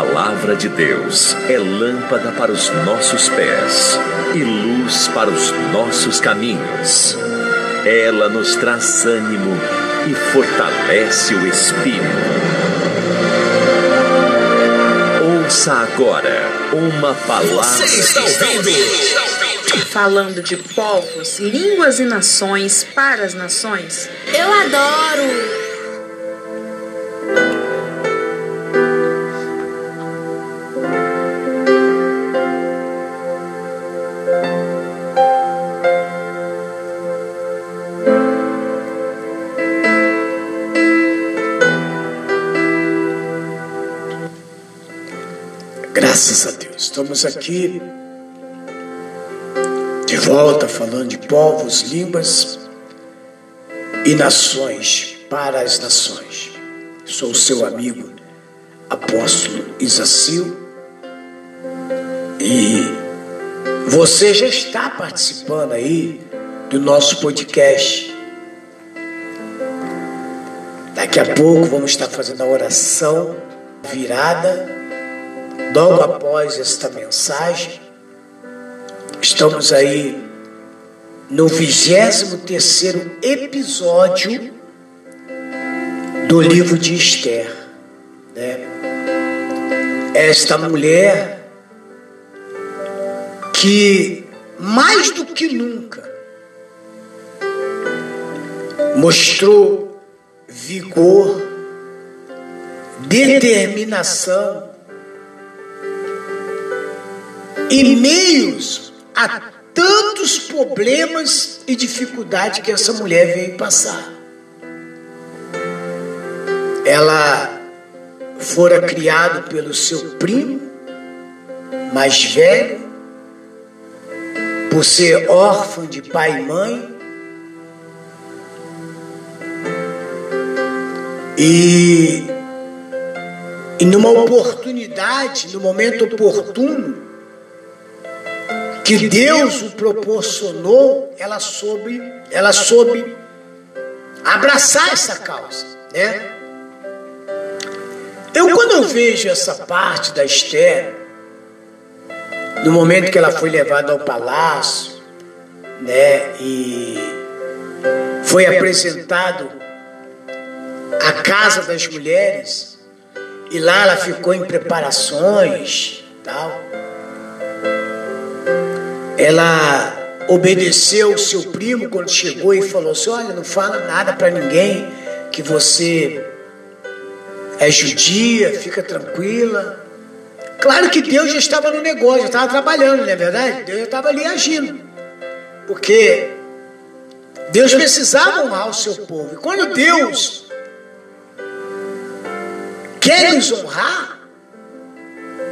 palavra de Deus é lâmpada para os nossos pés e luz para os nossos caminhos. Ela nos traz ânimo e fortalece o espírito. Ouça agora uma palavra. Você está ouvindo? Falando de povos, línguas e nações para as nações. Eu adoro! Estamos aqui de volta falando de povos, línguas e nações para as nações. Sou seu amigo, apóstolo Isacil, e você já está participando aí do nosso podcast. Daqui a pouco vamos estar fazendo a oração virada logo após esta mensagem, estamos aí no 23 terceiro episódio do livro de Esther. Né? Esta mulher que mais do que nunca mostrou vigor, determinação, em meios a tantos problemas e dificuldades que essa mulher veio passar. Ela fora criada pelo seu primo mais velho, por ser órfã de pai e mãe, e, e numa oportunidade, no momento oportuno, que Deus o proporcionou, ela soube, ela soube abraçar essa causa, né? Eu quando eu vejo essa parte da Esther, no momento que ela foi levada ao palácio, né, e foi apresentado a casa das mulheres, e lá ela ficou em preparações, tal ela obedeceu o seu primo quando chegou e falou assim: Olha, não fala nada para ninguém que você é judia, fica tranquila. Claro que Deus já estava no negócio, já estava trabalhando, não é verdade? Deus já estava ali agindo. Porque Deus precisava honrar o seu povo. E quando Deus quer nos honrar,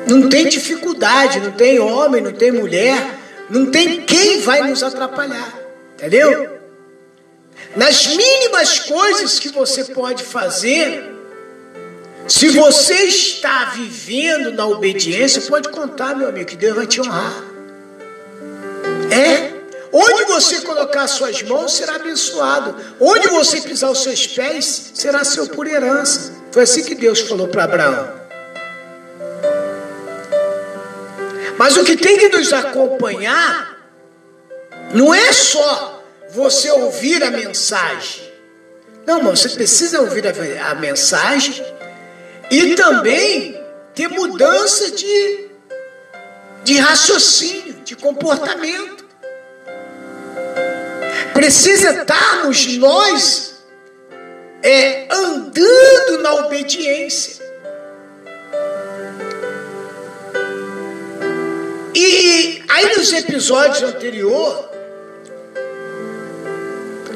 não tem dificuldade, não tem homem, não tem mulher, não tem quem vai nos atrapalhar. Entendeu? Nas mínimas coisas que você pode fazer, se você está vivendo na obediência, pode contar, meu amigo, que Deus vai te honrar. É. Onde você colocar suas mãos será abençoado. Onde você pisar os seus pés será seu por herança. Foi assim que Deus falou para Abraão. Mas o que tem que nos acompanhar não é só você ouvir a mensagem. Não, mas você precisa ouvir a, a mensagem e também ter mudança de, de raciocínio, de comportamento. Precisa estarmos nós é, andando na obediência. E aí nos episódios anteriores,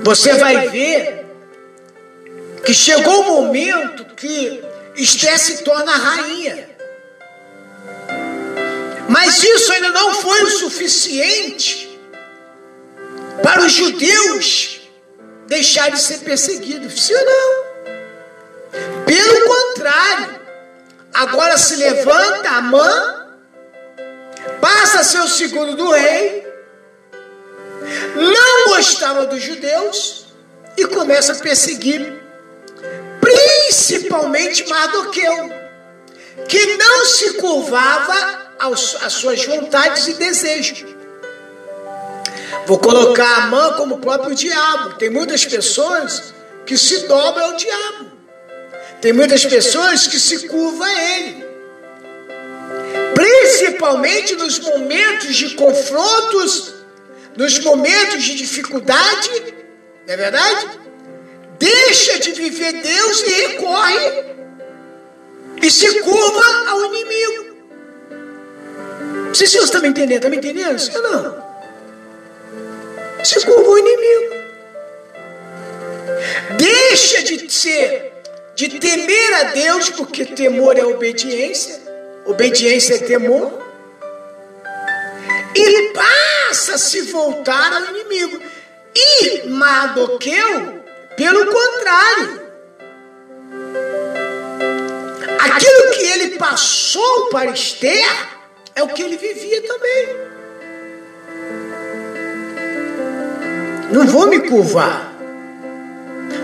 você vai ver que chegou o momento que Esté se torna rainha. Mas isso ainda não foi o suficiente para os judeus deixarem de ser perseguidos. Sim ou não? Pelo contrário, agora se levanta a mão passa a ser o segundo do rei, não gostava dos judeus e começa a perseguir, principalmente Mardoqueu. que não se curvava aos, às suas vontades e desejos. Vou colocar a mão como o próprio diabo. Tem muitas pessoas que se dobram ao diabo. Tem muitas pessoas que se curvam a ele. Principalmente nos momentos de confrontos, nos momentos de dificuldade, não é verdade? Deixa de viver Deus e recorre e se curva ao inimigo. Não sei se você está me entendendo, está me entendendo? Sim não? Se curva ao inimigo. Deixa de ser, de temer a Deus, porque temor é obediência, obediência é temor, e passa a se voltar ao inimigo. E Mardoqueu, pelo contrário, aquilo que ele passou para Esther é o que ele vivia também. Não vou me curvar.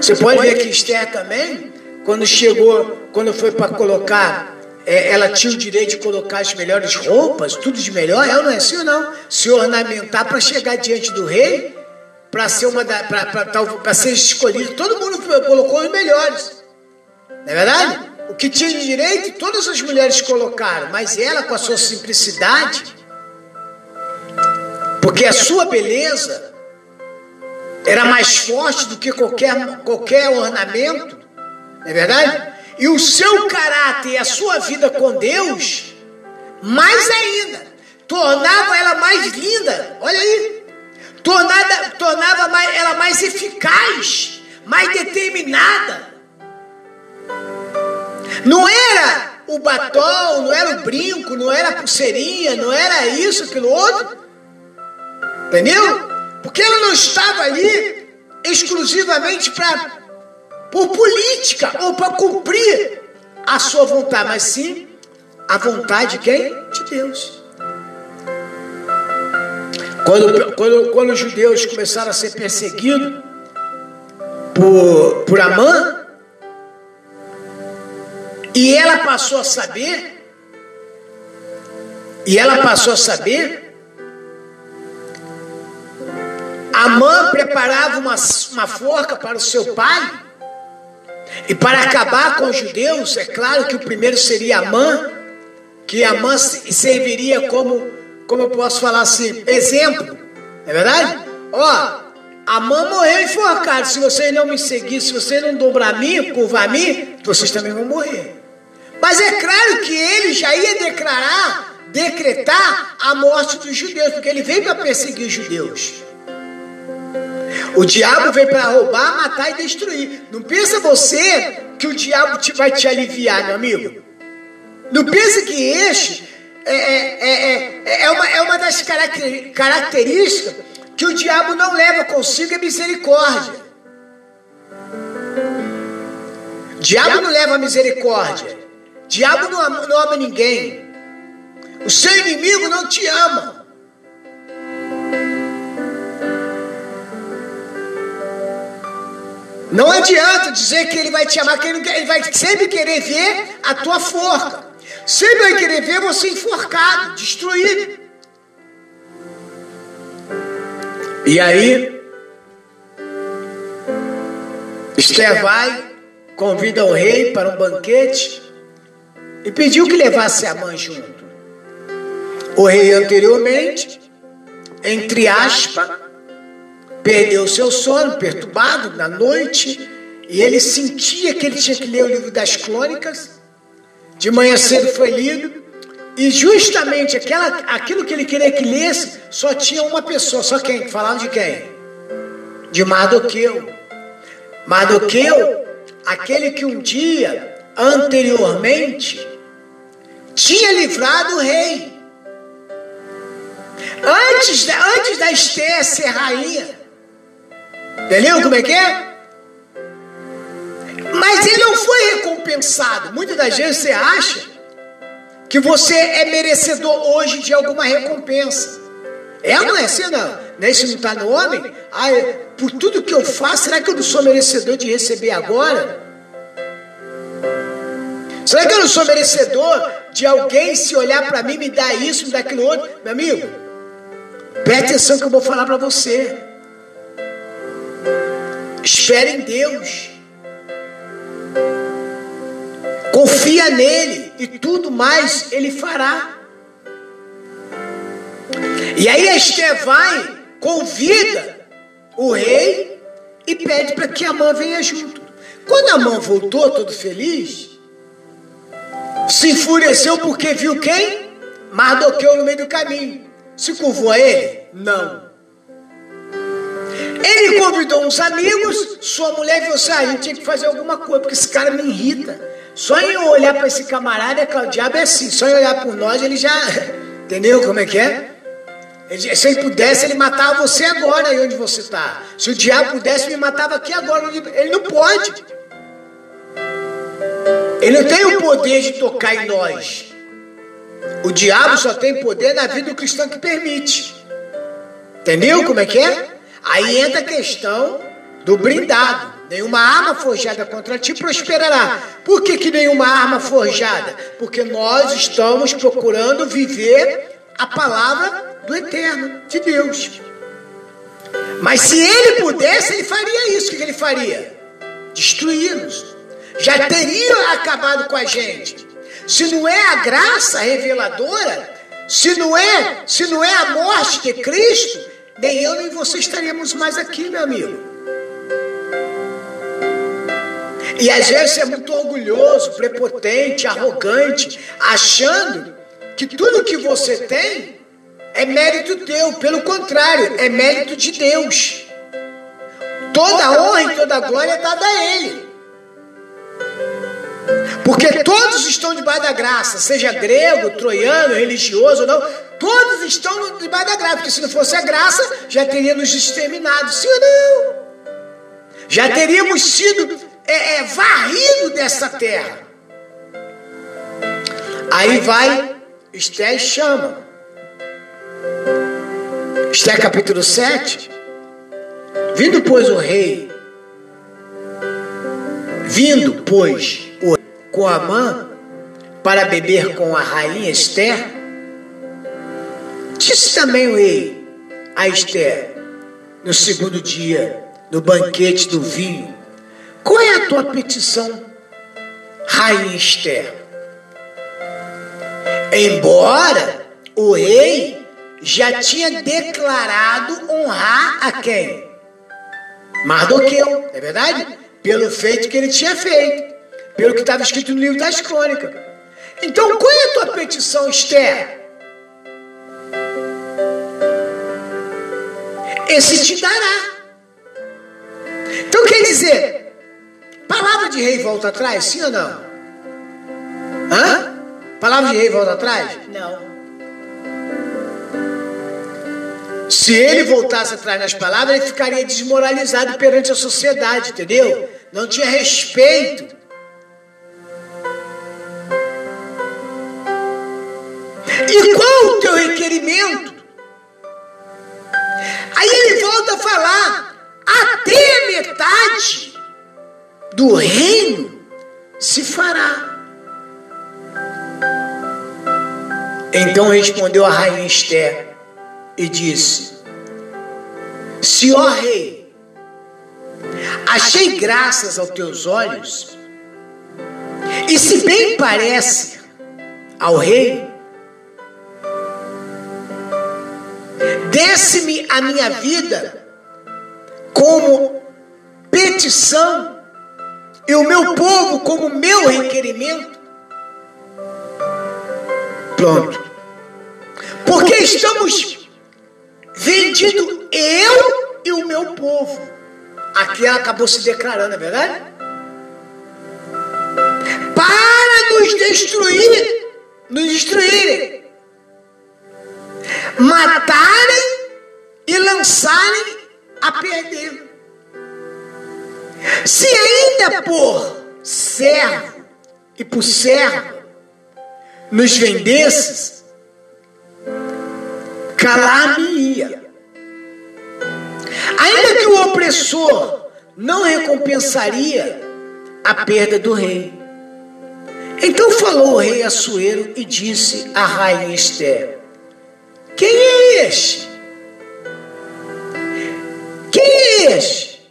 Você pode ver que Esther também, quando chegou, quando foi para colocar, é, ela tinha o direito de colocar as melhores roupas, tudo de melhor, ela não é assim ou não? Se ornamentar para chegar diante do rei, para ser uma para ser escolhido, todo mundo colocou os melhores. Não é verdade? O que tinha de direito, todas as mulheres colocaram, mas ela com a sua simplicidade, porque a sua beleza era mais forte do que qualquer, qualquer ornamento, não é verdade? E o seu caráter e a sua vida com Deus, mais ainda, tornava ela mais linda, olha aí, tornava, tornava mais, ela mais eficaz, mais determinada. Não era o batom, não era o brinco, não era a pulseirinha, não era isso, aquilo outro. Entendeu? Porque ela não estava ali exclusivamente para por política ou para cumprir a sua vontade, mas sim a vontade de quem? De Deus. Quando, quando, quando os judeus começaram a ser perseguidos por, por Amã, e ela passou a saber, e ela passou a saber Amã preparava uma, uma forca para o seu pai. E para acabar com os judeus, é claro que o primeiro seria Amã, que Amã serviria como, como eu posso falar assim, exemplo. É verdade? Ó, Amã morreu enforcado. Se vocês não me seguirem, se vocês não dobrar a mim, curvar a mim, vocês também vão morrer. Mas é claro que ele já ia declarar, decretar a morte dos judeus, porque ele veio para perseguir os judeus. O diabo vem para roubar, matar e destruir. Não pensa você que o diabo te, vai te aliviar, meu amigo. Não pensa que este é, é, é, é, uma, é uma das características que o diabo não leva consigo é misericórdia. Diabo não leva misericórdia. Diabo não ama, não ama ninguém. O seu inimigo não te ama. Não adianta dizer que ele vai te amar, que ele, ele vai sempre querer ver a tua forca. Sempre vai querer ver você enforcado, destruído. E aí, Esther vai, convida o rei para um banquete e pediu que levasse a mãe junto. O rei anteriormente, entre aspas, perdeu seu sono, perturbado na noite, e ele sentia que ele tinha que ler o livro das crônicas. De manhã cedo foi lido, e justamente aquela, aquilo que ele queria que lesse, só tinha uma pessoa, só quem? Falando de quem? De Mardoqueu. Mardoqueu, aquele que um dia, anteriormente, tinha livrado o rei. Antes, antes da Esther ser rainha, Entendeu como é que é? Mas ele não foi recompensado. Muitas das vezes você acha que você é merecedor hoje de alguma recompensa. É ou não é assim, não? Né? Isso não está no homem? Ah, por tudo que eu faço, será que eu não sou merecedor de receber agora? Será que eu não sou merecedor de alguém se olhar para mim, me dar isso, me dar aquilo outro? Meu amigo, preste atenção que eu vou falar para você. Espere em Deus. Confia nele e tudo mais ele fará. E aí Esther vai, convida o rei e pede para que a mãe venha junto. Quando a mãe voltou, todo feliz, se enfureceu porque viu quem? Mardoqueu no meio do caminho. Se curvou a ele? Não. Ele convidou uns amigos, sua mulher viu assim, ah, a gente tinha que fazer alguma coisa, porque esse cara me irrita. Só em olhar para esse camarada, que o diabo é assim, só em olhar por nós, ele já. Entendeu como é que é? Ele, se ele pudesse, ele matava você agora aí onde você está. Se o diabo pudesse, me matava aqui agora. Ele não pode. Ele não tem o poder de tocar em nós. O diabo só tem poder na vida do cristão que permite. Entendeu como é que é? Aí entra a questão do brindado. Nenhuma arma forjada contra ti prosperará. Por que, que nenhuma arma forjada? Porque nós estamos procurando viver a palavra do eterno, de Deus. Mas se ele pudesse, ele faria isso. O que ele faria? Destruí-nos. Já teria acabado com a gente. Se não é a graça reveladora, se não é, se não é a morte de Cristo, nem eu nem você estaríamos mais aqui, meu amigo. E às vezes é muito orgulhoso, prepotente, arrogante, achando que tudo que você tem é mérito teu. Pelo contrário, é mérito de Deus. Toda a honra e toda a glória é dada a Ele. Porque todos estão debaixo da graça, seja grego, troiano, religioso ou não, todos estão debaixo da graça, porque se não fosse a graça, já teríamos exterminado, sim ou não? Já teríamos sido é, é, varrido dessa terra. Aí vai Esté e chama. Esté capítulo 7. Vindo, pois, o rei. Vindo, pois, o, com a mãe para beber com a rainha Esther, disse também o rei a Esther, no segundo dia, no banquete do vinho, qual é a tua petição, Rainha Esther? Embora o rei já tinha declarado honrar a quem? Mardoqueu, é verdade? Pelo feito que ele tinha feito, pelo que estava escrito no livro das crônicas. Então, qual é a tua petição, Esther? Esse te dará. Então, quer dizer, Palavra de rei volta atrás, sim ou não? Hã? Palavra de rei volta atrás? Não. Se ele voltasse atrás nas palavras, ele ficaria desmoralizado perante a sociedade, entendeu? Não tinha respeito. E qual o teu requerimento? Aí ele volta a falar, até metade do reino se fará. Então respondeu a rainha Esther e disse: Se, ó rei, achei graças aos teus olhos, e se bem parece ao rei, desce-me a minha vida como petição e o meu povo como meu requerimento. Pronto. Porque estamos vendidos eu e o meu povo. Aqui ela acabou se declarando, é verdade? Para nos destruir, nos destruírem, matarem e lançarem a perder. Se ainda por servo e por servo nos vendesses, calar-me-ia. Ainda que o opressor não recompensaria a perda do rei. Então falou o rei Assuero e disse à rainha Esther: Quem é este? Quem é este?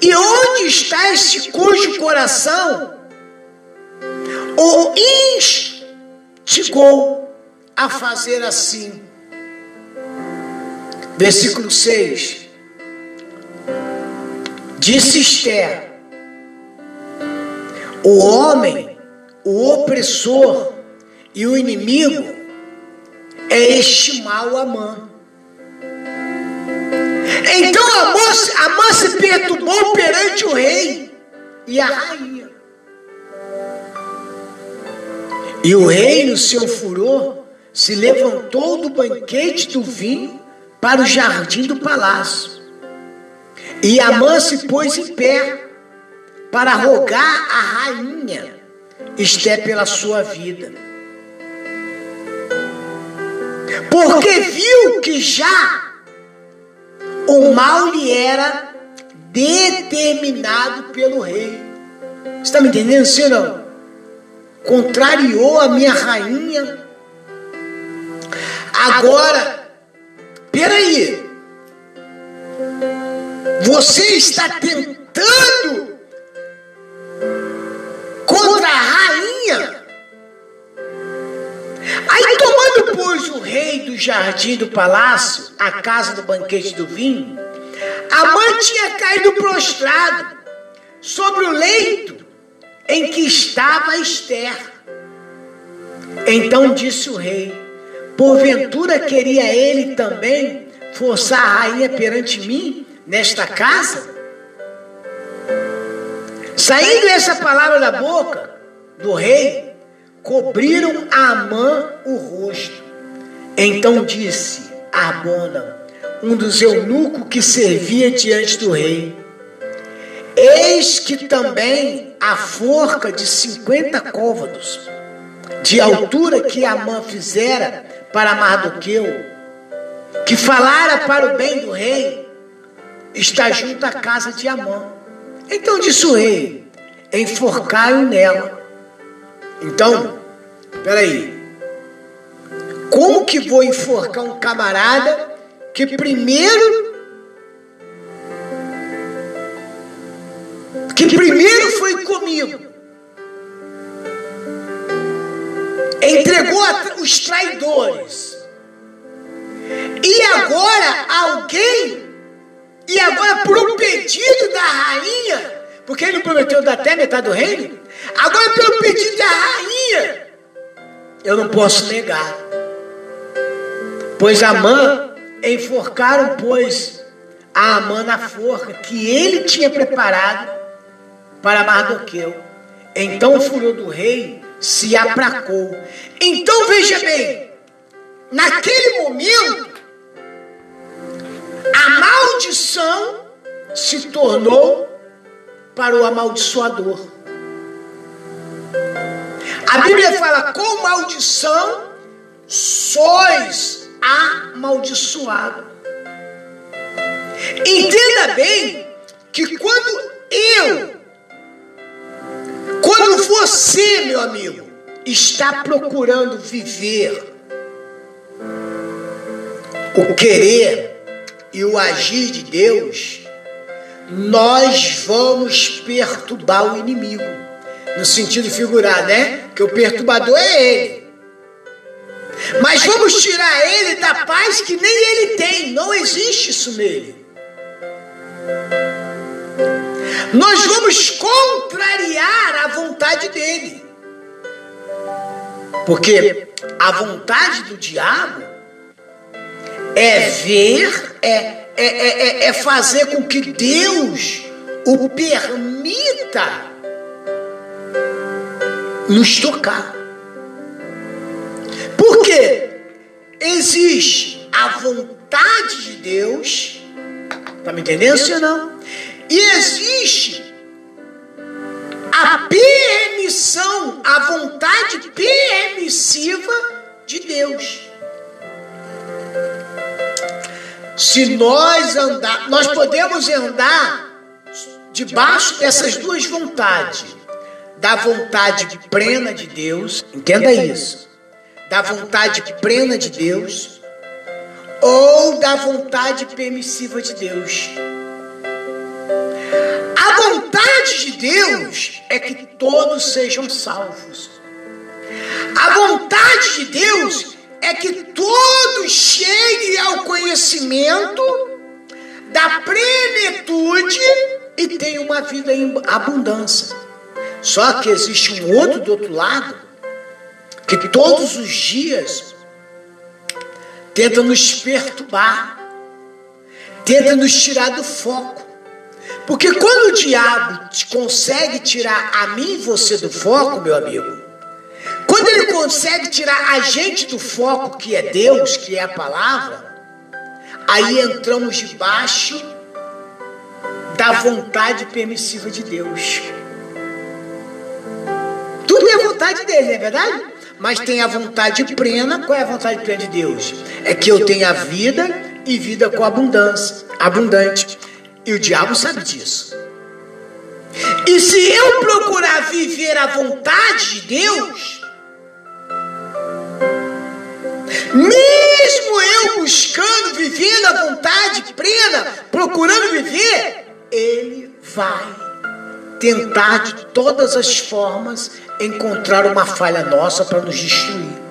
E onde está esse cujo coração o instigou a fazer assim? Versículo 6. Disse Esther: O homem, o opressor e o inimigo é este mal Amã. Então Amã, Amã se perturbou perante o rei e a rainha. E o rei, no seu furor, se levantou do banquete do vinho para o jardim do palácio. E Amã se pôs em pé para rogar a rainha Esté pela sua vida. Porque viu que já o mal lhe era determinado pelo rei. Está me entendendo, não? Contrariou a minha rainha. Agora, Peraí. Você está tentando contra a rainha. Aí tomando, pois, o rei do jardim do palácio, a casa do banquete do vinho, a mãe tinha caído prostrado sobre o leito em que estava Esther. Então disse o rei: Porventura queria ele também forçar a rainha perante mim nesta casa? Saindo essa palavra da boca do rei, cobriram a Amã o rosto. Então disse Arbona, um dos eunucos que servia diante do rei: Eis que também a forca de cinquenta côvados, de altura que Amã fizera para Mardoqueu, que falara para o bem do rei, está junto à casa de Amã. Então disse o rei: enforcai-o nela. Então, peraí, como que vou enforcar um camarada que primeiro que primeiro foi comigo, entregou os traidores. E agora alguém, e agora por um pedido da rainha, porque ele não prometeu dar até metade do reino, agora pelo pedido da rainha, eu não posso negar. Pois Amã enforcaram, pois, a Amã na forca que ele tinha preparado para Mardoqueu. Então o furor do rei se apracou. Então veja bem, naquele momento, a maldição se tornou para o amaldiçoador. A Bíblia fala: com maldição sois amaldiçoado. Entenda bem que quando eu quando você, meu amigo, está procurando viver o querer e o agir de Deus, nós vamos perturbar o inimigo. No sentido figurado, né? Que o perturbador é ele. Mas vamos tirar ele da paz que nem ele tem. Não existe isso nele. Nós vamos contrariar a vontade dele. Porque a vontade do diabo é ver, é, é, é, é fazer com que Deus o permita nos tocar. Porque existe a vontade de Deus, tá me entendendo, senhor não? E existe a permissão, a vontade permissiva de Deus. Se nós andar, nós podemos andar debaixo dessas duas vontades, da vontade plena de Deus, entenda isso, da vontade plena de Deus ou da vontade permissiva de Deus. A vontade de Deus é que todos sejam salvos. A vontade de Deus é que todos cheguem ao conhecimento da plenitude e tenham uma vida em abundância. Só que existe um outro do outro lado que todos os dias tenta nos perturbar, tenta nos tirar do foco. Porque quando o diabo consegue tirar a mim e você do foco, meu amigo, quando ele consegue tirar a gente do foco, que é Deus, que é a palavra, aí entramos debaixo da vontade permissiva de Deus. Tudo é vontade dele, não é verdade? Mas tem a vontade plena. Qual é a vontade plena de Deus? É que eu tenha vida e vida com abundância, abundante. E o diabo sabe disso. E se eu procurar viver a vontade de Deus, mesmo eu buscando viver na vontade plena, procurando viver, ele vai tentar de todas as formas encontrar uma falha nossa para nos destruir,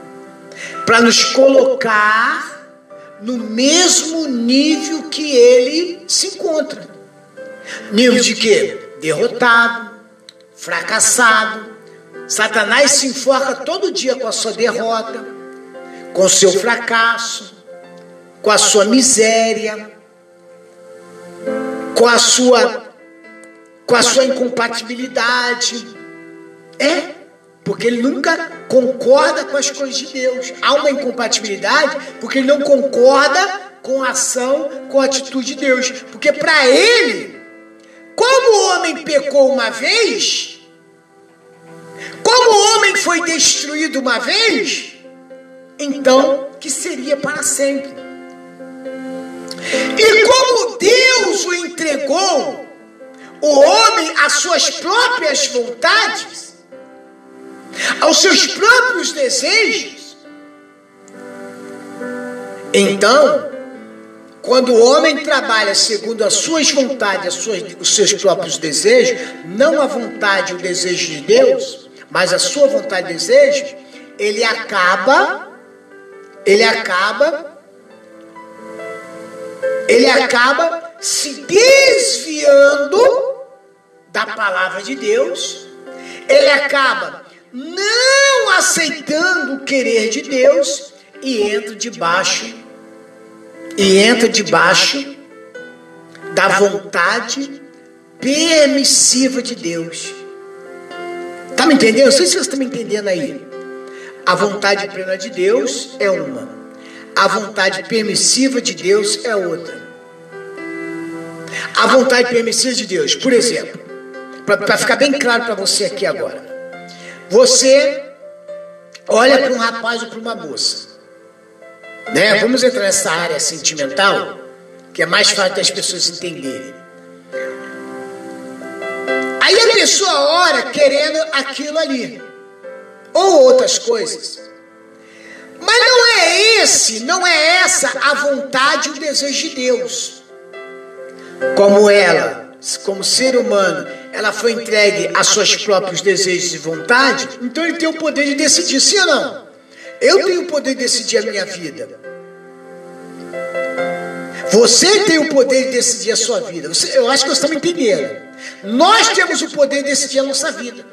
para nos colocar no mesmo nível que ele se encontra. Nível de quê? Derrotado, fracassado. Satanás se enforca todo dia com a sua derrota, com o seu fracasso, com a sua miséria, com a sua com a sua incompatibilidade. É, porque ele nunca concorda com as coisas de Deus. Há uma incompatibilidade porque ele não concorda com a ação, com a atitude de Deus. Porque para ele, como o homem pecou uma vez, como o homem foi destruído uma vez, então que seria para sempre. E como Deus o entregou, o homem às suas próprias vontades, aos seus próprios desejos, então, quando o homem trabalha segundo as suas vontades, as suas, os seus próprios desejos, não a vontade e o desejo de Deus, mas a sua vontade e desejo, ele acaba, ele acaba, ele acaba se desviando da palavra de Deus, ele acaba não aceitando o querer de Deus e entra debaixo e entra debaixo da vontade permissiva de Deus. Tá me entendendo? Não sei se você está me entendendo aí. A vontade plena de Deus é uma. A vontade permissiva de Deus é outra. A vontade permissiva de Deus, por exemplo, para ficar bem claro para você aqui agora. Você olha para um rapaz ou para uma moça. Né? Vamos entrar nessa área sentimental, que é mais fácil das pessoas entenderem. Aí a pessoa ora querendo aquilo ali, ou outras coisas. Mas não é esse, não é essa a vontade e o desejo de Deus. Como ela, como ser humano, ela foi entregue a seus próprios desejos e vontade, então ele tem o poder de decidir, sim ou não? Eu tenho o poder de decidir a minha vida. Você tem o poder de decidir a sua vida. Você, eu acho que você está me entendendo. Nós temos o poder de decidir a nossa vida.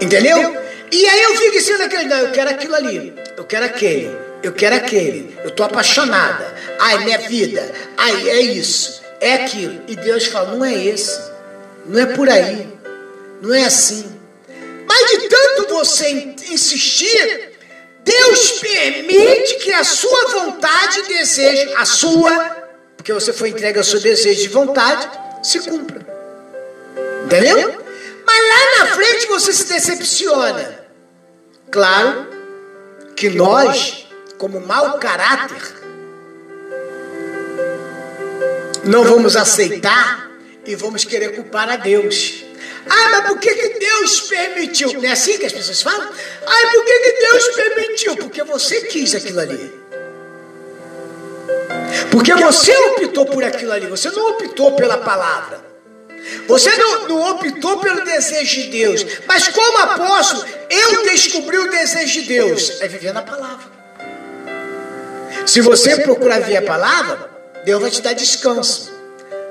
Entendeu? E aí eu fico dizendo aquele, não, eu quero aquilo ali, eu quero aquele, eu quero aquele, eu estou apaixonada. Ai, minha vida, ai, é isso, é aquilo. E Deus fala, não é esse, não é por aí, não é assim. Mas de tanto você insistir, Deus permite que a sua vontade e desejo, a sua, porque você foi entregue ao seu desejo de vontade, se cumpra. Entendeu? Mas lá na frente você se decepciona. Claro que nós, como mau caráter, não vamos aceitar e vamos querer culpar a Deus. Ah, mas por que, que Deus permitiu? Não é assim que as pessoas falam? Ah, por que, que Deus permitiu? Porque você quis aquilo ali. Porque você optou por aquilo ali, você não optou pela palavra. Você não, não, optou pelo desejo de Deus. Mas como apóstolo, eu descobri o desejo de Deus. É viver na palavra. Se você procurar ver a palavra, Deus vai te dar descanso.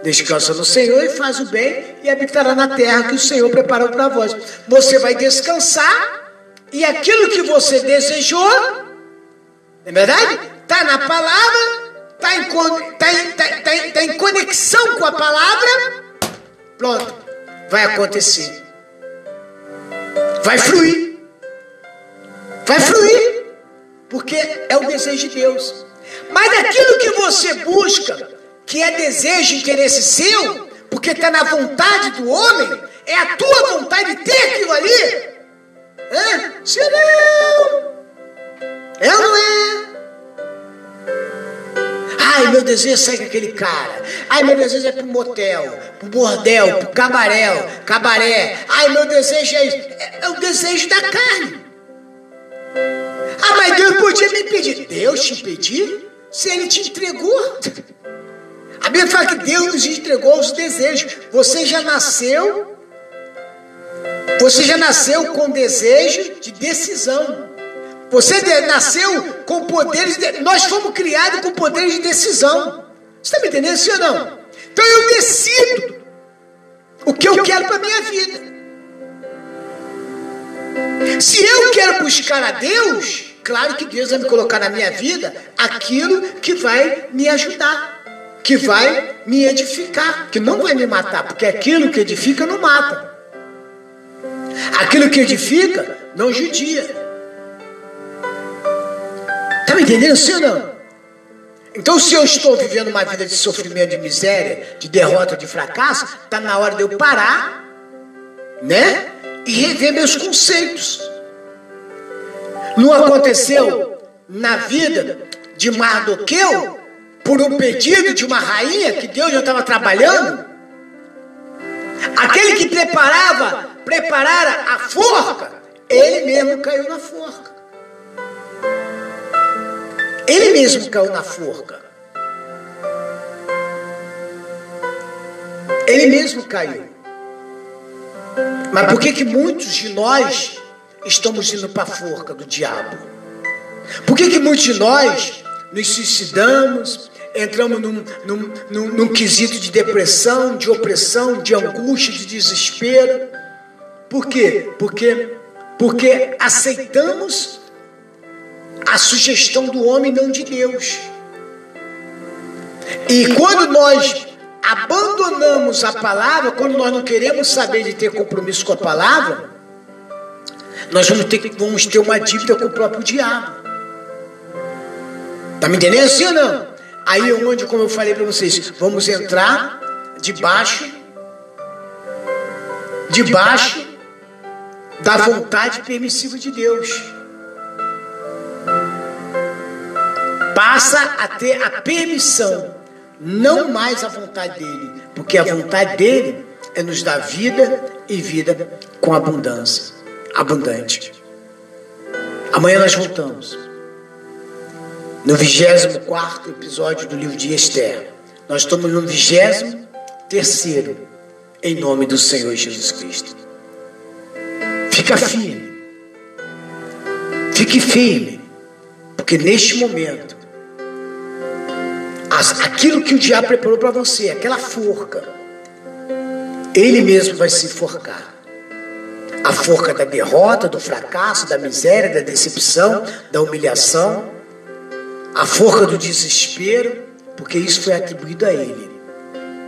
Descansa no Senhor e faz o bem e habitará na terra que o Senhor preparou para vós. Você vai descansar e aquilo que você desejou, não é verdade? Está na palavra, está em, tá em, tá, tá, tá em conexão com a palavra, pronto, vai acontecer. Vai fluir. Vai fluir. Porque é o desejo de Deus. Mas aquilo que você busca, que é desejo e interesse seu, porque está na vontade do homem, é a tua vontade de ter aquilo ali. Hã? Se não. Ou não é? Ai, meu desejo é sair com aquele cara. Ai, meu desejo é pro motel, pro bordel, pro cabaré, cabaré. Ai, meu desejo é isso. É, é o desejo da carne. Ah, mas Deus podia me impedir. Deus te impediu? Se Ele te entregou. A Bíblia fala que Deus nos entregou os desejos. Você já nasceu, você já nasceu com desejo de decisão. Você nasceu com poderes, de, nós fomos criados com poderes de decisão. Você está me entendendo, ou não? Então eu decido o que eu quero para a minha vida. Se eu quero buscar a Deus, claro que Deus vai me colocar na minha vida aquilo que vai me ajudar, que vai me edificar, que não vai me matar, porque aquilo que edifica não mata. Aquilo que edifica não judia. Está me entendendo, sim ou não? Então, se eu estou vivendo uma vida de sofrimento, de miséria, de derrota, de fracasso, está na hora de eu parar, né? E rever meus conceitos. Não aconteceu na vida de Mardoqueu, por um pedido de uma rainha que Deus já estava trabalhando? Aquele que preparava, preparara a forca, ele mesmo caiu na forca. Ele mesmo caiu na forca. Ele mesmo caiu. Mas por que, que muitos de nós estamos indo para a forca do diabo? Por que, que muitos de nós nos suicidamos, entramos num, num, num, num quesito de depressão, de opressão, de angústia, de desespero? Por quê? Porque, porque aceitamos a sugestão do homem, não de Deus. E quando nós abandonamos a palavra, quando nós não queremos saber de ter compromisso com a palavra, nós vamos ter, vamos ter uma dívida com o próprio diabo. Está me entendendo assim ou não? Aí é onde, como eu falei para vocês, vamos entrar debaixo, debaixo da vontade permissiva de Deus. passa a ter a permissão, não mais a vontade dele, porque a vontade dele é nos dar vida e vida com abundância, abundante. Amanhã nós voltamos. No 24 episódio do livro de Esther. Nós estamos no 23 em nome do Senhor Jesus Cristo. Fica firme. Fique firme. Porque neste momento aquilo que o diabo preparou para você, aquela forca, ele mesmo vai se enforcar. A forca da derrota, do fracasso, da miséria, da decepção, da humilhação, a forca do desespero, porque isso foi atribuído a ele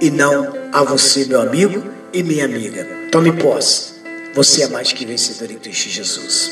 e não a você, meu amigo e minha amiga. Tome posse. Você é mais que vencedor em Cristo Jesus.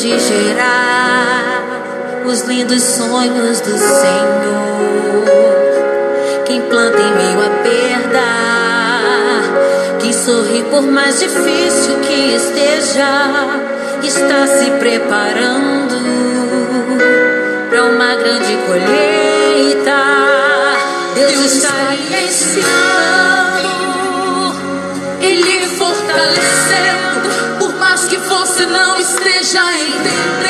de gerar os lindos sonhos do Senhor. Quem planta em meio à perda, quem sorri por mais difícil que esteja, está se preparando para uma grande colheita. Deus, Deus está ensinando, Ele fortalecendo que você não esteja entendendo.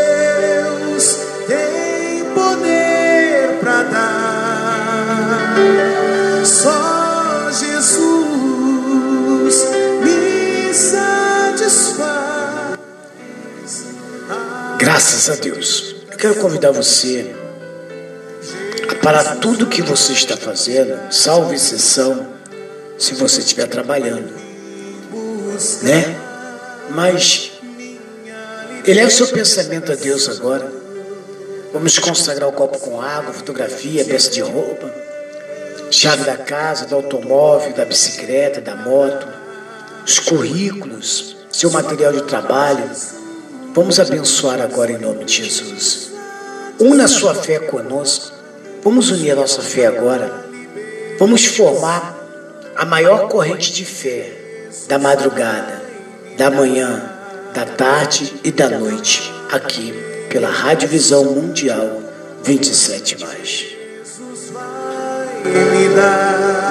Graças a Deus. Eu quero convidar você a parar tudo que você está fazendo, salvo exceção, se você estiver trabalhando. Né? Mas eleve é seu pensamento a Deus agora. Vamos consagrar o copo com água, fotografia, peça de roupa, chave da casa, do automóvel, da bicicleta, da moto, os currículos, seu material de trabalho Vamos abençoar agora em nome de Jesus. Una sua fé conosco. Vamos unir a nossa fé agora. Vamos formar a maior corrente de fé da madrugada, da manhã, da tarde e da noite, aqui pela Rádio Visão Mundial 27 mais. me dar.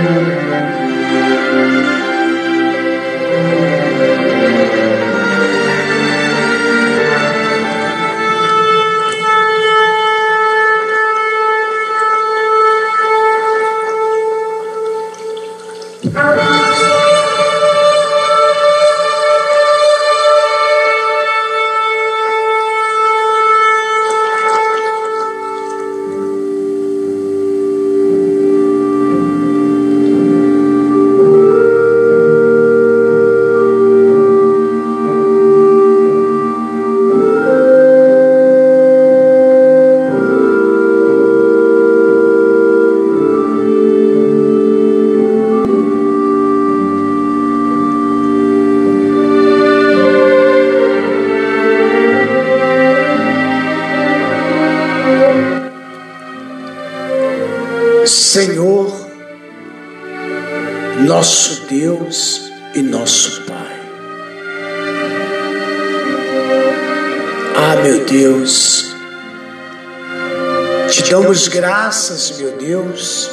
Deus,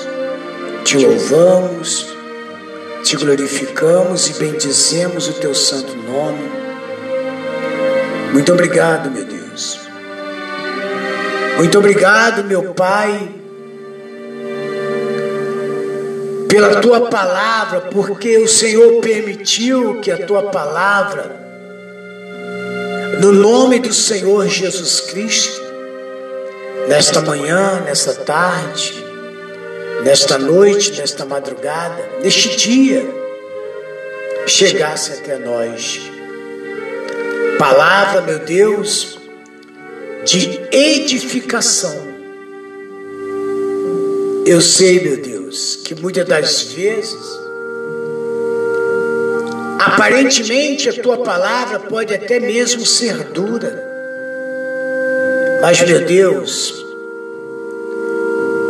te louvamos, te glorificamos e bendizemos o teu santo nome. Muito obrigado, meu Deus. Muito obrigado, meu Pai pela tua palavra, porque o Senhor permitiu que a tua palavra, no nome do Senhor Jesus Cristo, nesta manhã, nesta tarde, nesta noite, nesta madrugada, neste dia, chegasse até nós. Palavra, meu Deus, de edificação. Eu sei, meu Deus que muitas das vezes, aparentemente a tua palavra pode até mesmo ser dura, mas meu Deus,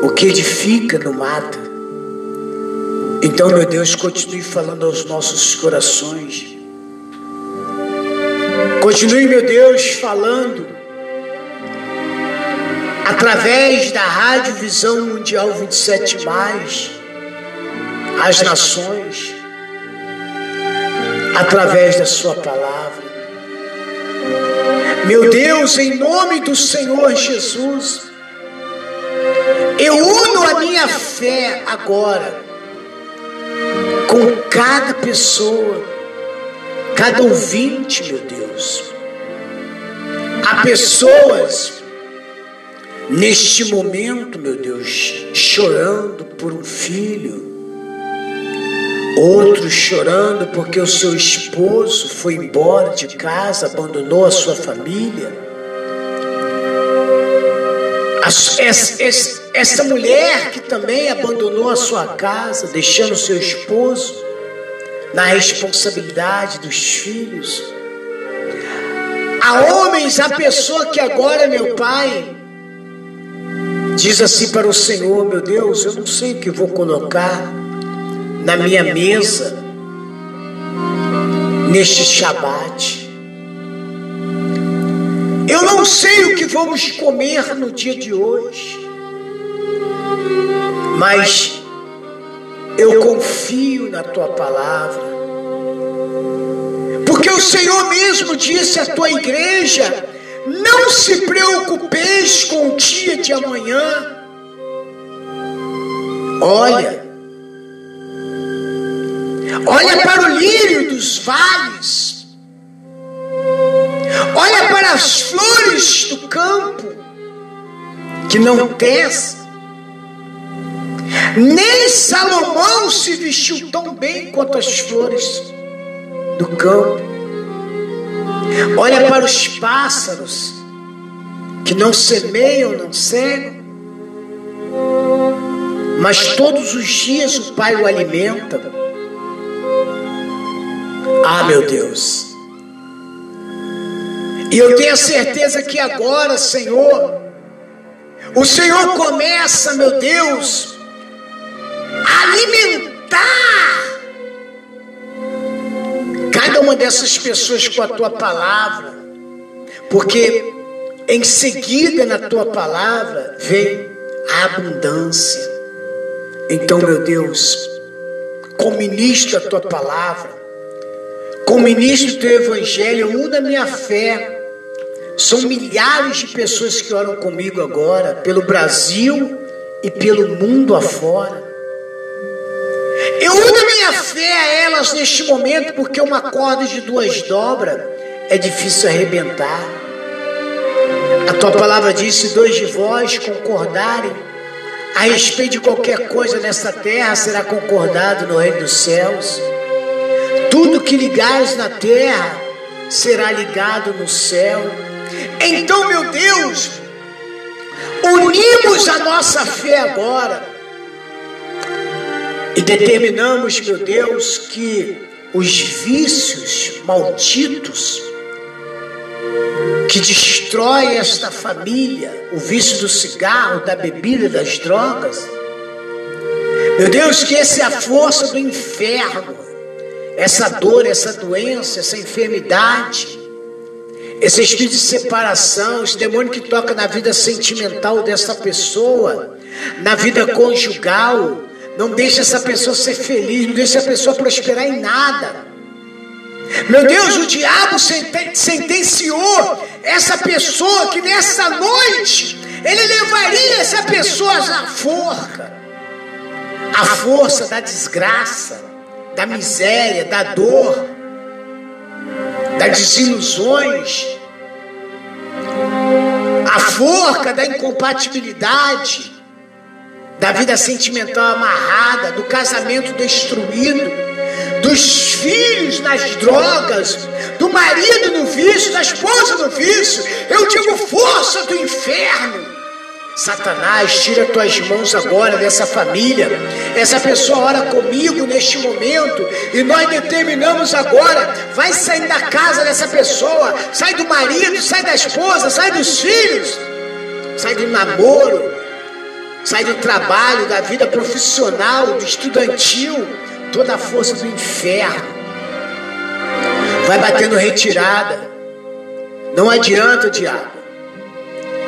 o que edifica não mata. Então, meu Deus, continue falando aos nossos corações. Continue, meu Deus, falando através da Rádio Visão Mundial 27 mais as nações através da sua palavra. Meu Deus, em nome do Senhor Jesus, eu uno a minha fé agora com cada pessoa, cada ouvinte, meu Deus. Há pessoas neste momento, meu Deus, chorando por um filho, Outros chorando porque o seu esposo foi embora de casa, abandonou a sua família. Essa mulher que também abandonou a sua casa, deixando seu esposo na responsabilidade dos filhos. Há homens, a pessoa que agora, meu pai, diz assim para o Senhor: Meu Deus, eu não sei o que vou colocar na minha mesa neste Shabat. Eu não sei o que vamos comer no dia de hoje, mas eu confio na tua palavra. Porque o Senhor mesmo disse à tua igreja: não se preocupeis com o dia de amanhã. Olha, olha para o lírio dos vales, olha para as flores do campo, que não tece. Nem Salomão se vestiu tão bem quanto as flores do campo. Olha para os pássaros que não semeiam, não cegam, mas todos os dias o Pai o alimenta. Ah, meu Deus. E eu tenho a certeza que agora, Senhor, o Senhor começa, meu Deus, alimentar cada uma dessas pessoas com a tua palavra, porque em seguida na tua palavra vem a abundância. Então, meu Deus, como ministro a tua palavra, como ministro do teu evangelho, muda minha fé. São milhares de pessoas que oram comigo agora, pelo Brasil e pelo mundo afora. Eu uno minha fé a elas neste momento, porque uma corda de duas dobras é difícil arrebentar. A tua palavra diz: se dois de vós concordarem a respeito de qualquer coisa nesta terra, será concordado no reino dos céus. Tudo que ligares na terra será ligado no céu. Então, meu Deus, unimos a nossa fé agora e determinamos, meu Deus, que os vícios malditos que destrói esta família, o vício do cigarro, da bebida, das drogas, meu Deus, que essa é a força do inferno, essa dor, essa doença, essa enfermidade, esse espírito de separação, esse demônio que toca na vida sentimental dessa pessoa, na vida conjugal, não deixe essa pessoa ser feliz, não deixe essa pessoa prosperar em nada. Meu Deus, o diabo sentenciou essa pessoa que nessa noite ele levaria essa pessoa à forca, a força da desgraça, da miséria, da dor, das desilusões, a forca da incompatibilidade da vida sentimental amarrada, do casamento destruído, dos filhos nas drogas, do marido no vício, da esposa no vício. Eu digo força do inferno. Satanás, tira tuas mãos agora dessa família. Essa pessoa ora comigo neste momento e nós determinamos agora: vai sair da casa dessa pessoa, sai do marido, sai da esposa, sai dos filhos, sai do namoro, sai do trabalho, da vida profissional, do estudantil, toda a força do inferno. Vai batendo retirada. Não adianta, diabo.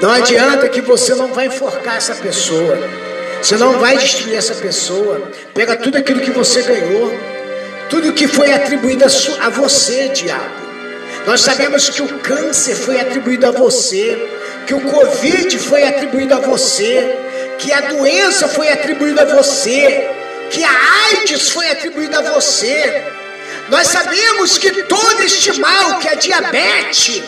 Não adianta que você não vai enforcar essa pessoa. Você não vai destruir essa pessoa. Pega tudo aquilo que você ganhou. Tudo que foi atribuído a, você, diabo. Nós sabemos que o câncer foi atribuído a você, que o Covid foi atribuído a você, que a doença foi atribuída a você, que a AIDS foi atribuída a você. Nós sabemos que todo este mal, que a diabetes,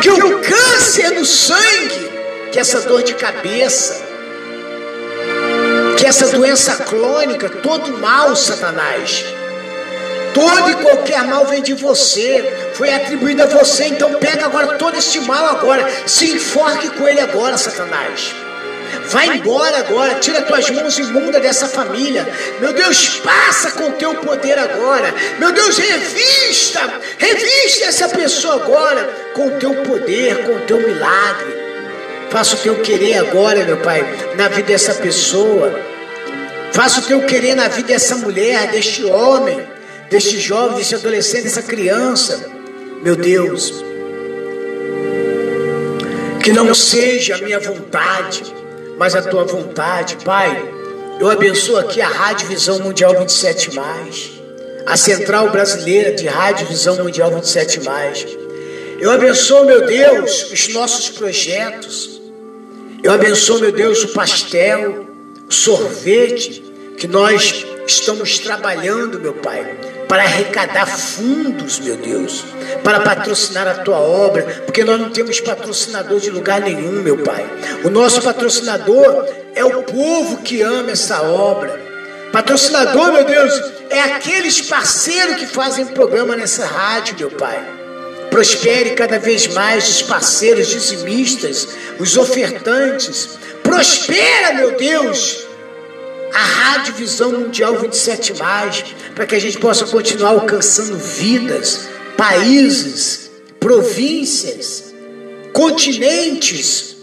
que o câncer no sangue, que essa dor de cabeça, que essa doença crônica, todo mal, Satanás, todo e qualquer mal vem de você, foi atribuído a você, então pega agora todo esse mal agora, se enforque com ele agora, Satanás. Vai embora agora, tira tuas mãos imundas dessa família. Meu Deus, passa com teu poder agora. Meu Deus, revista, revista essa pessoa agora com o teu poder, com o teu milagre. Faça o teu querer agora, meu Pai, na vida dessa pessoa. Faça o teu querer na vida dessa mulher, deste homem, deste jovem, deste adolescente, dessa criança. Meu Deus, que não seja a minha vontade, mas a tua vontade, Pai. Eu abençoo aqui a Rádio Visão Mundial 27, a Central Brasileira de Rádio Visão Mundial 27. Eu abençoo, meu Deus, os nossos projetos. Eu abençoo, meu Deus, o pastel, o sorvete que nós estamos trabalhando, meu Pai, para arrecadar fundos, meu Deus, para patrocinar a tua obra, porque nós não temos patrocinador de lugar nenhum, meu Pai. O nosso patrocinador é o povo que ama essa obra. Patrocinador, meu Deus, é aqueles parceiros que fazem programa nessa rádio, meu Pai. Prospere cada vez mais os parceiros dizimistas, os ofertantes. Prospera, meu Deus, a Rádio Visão Mundial 27, para que a gente possa continuar alcançando vidas, países, províncias, continentes,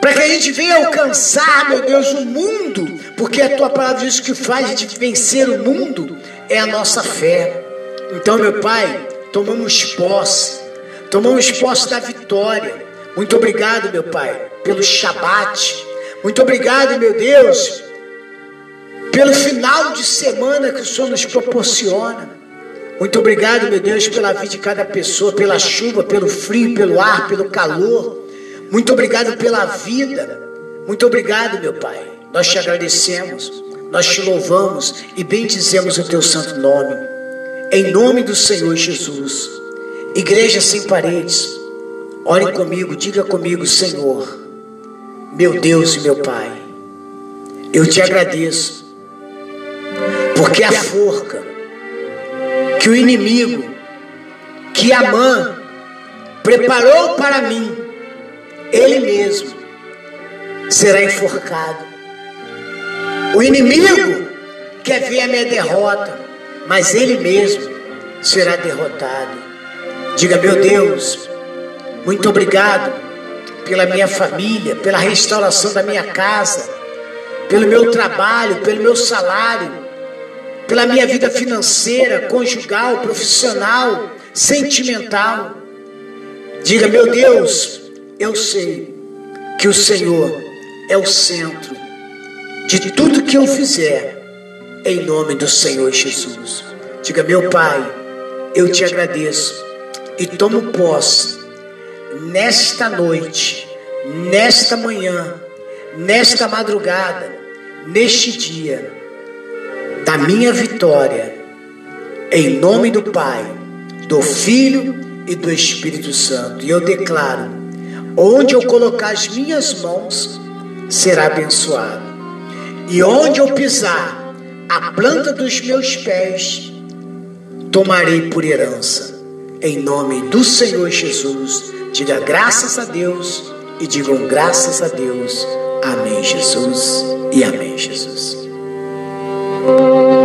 para que a gente venha alcançar, meu Deus, o mundo, porque a tua palavra diz que faz gente vencer o mundo é a nossa fé. Então, meu Pai, tomamos posse, tomamos posse da vitória. Muito obrigado, meu Pai, pelo Shabat. Muito obrigado, meu Deus, pelo final de semana que o Senhor nos proporciona. Muito obrigado, meu Deus, pela vida de cada pessoa, pela chuva, pelo frio, pelo ar, pelo calor. Muito obrigado pela vida. Muito obrigado, meu Pai. Nós te agradecemos, nós te louvamos e bendizemos o teu santo nome. Em nome do Senhor Jesus. Igreja sem paredes. Ore comigo, diga comigo, Senhor, meu Deus e meu Pai. Eu te agradeço porque a forca que o inimigo, que a mãe preparou para mim, ele mesmo será enforcado. O inimigo quer ver a minha derrota, mas ele mesmo será derrotado. Diga, meu Deus, muito obrigado pela minha família, pela restauração da minha casa, pelo meu trabalho, pelo meu salário pela minha vida financeira, conjugal, profissional, sentimental. Diga, meu Deus, eu sei que o Senhor é o centro de tudo que eu fizer, em nome do Senhor Jesus. Diga, meu Pai, eu te agradeço e tomo posse nesta noite, nesta manhã, nesta madrugada, neste dia da minha vitória, em nome do Pai, do Filho e do Espírito Santo. E eu declaro: onde eu colocar as minhas mãos, será abençoado, e onde eu pisar a planta dos meus pés, tomarei por herança. Em nome do Senhor Jesus, diga graças a Deus e digam graças a Deus. Amém, Jesus. E amém, Jesus. Música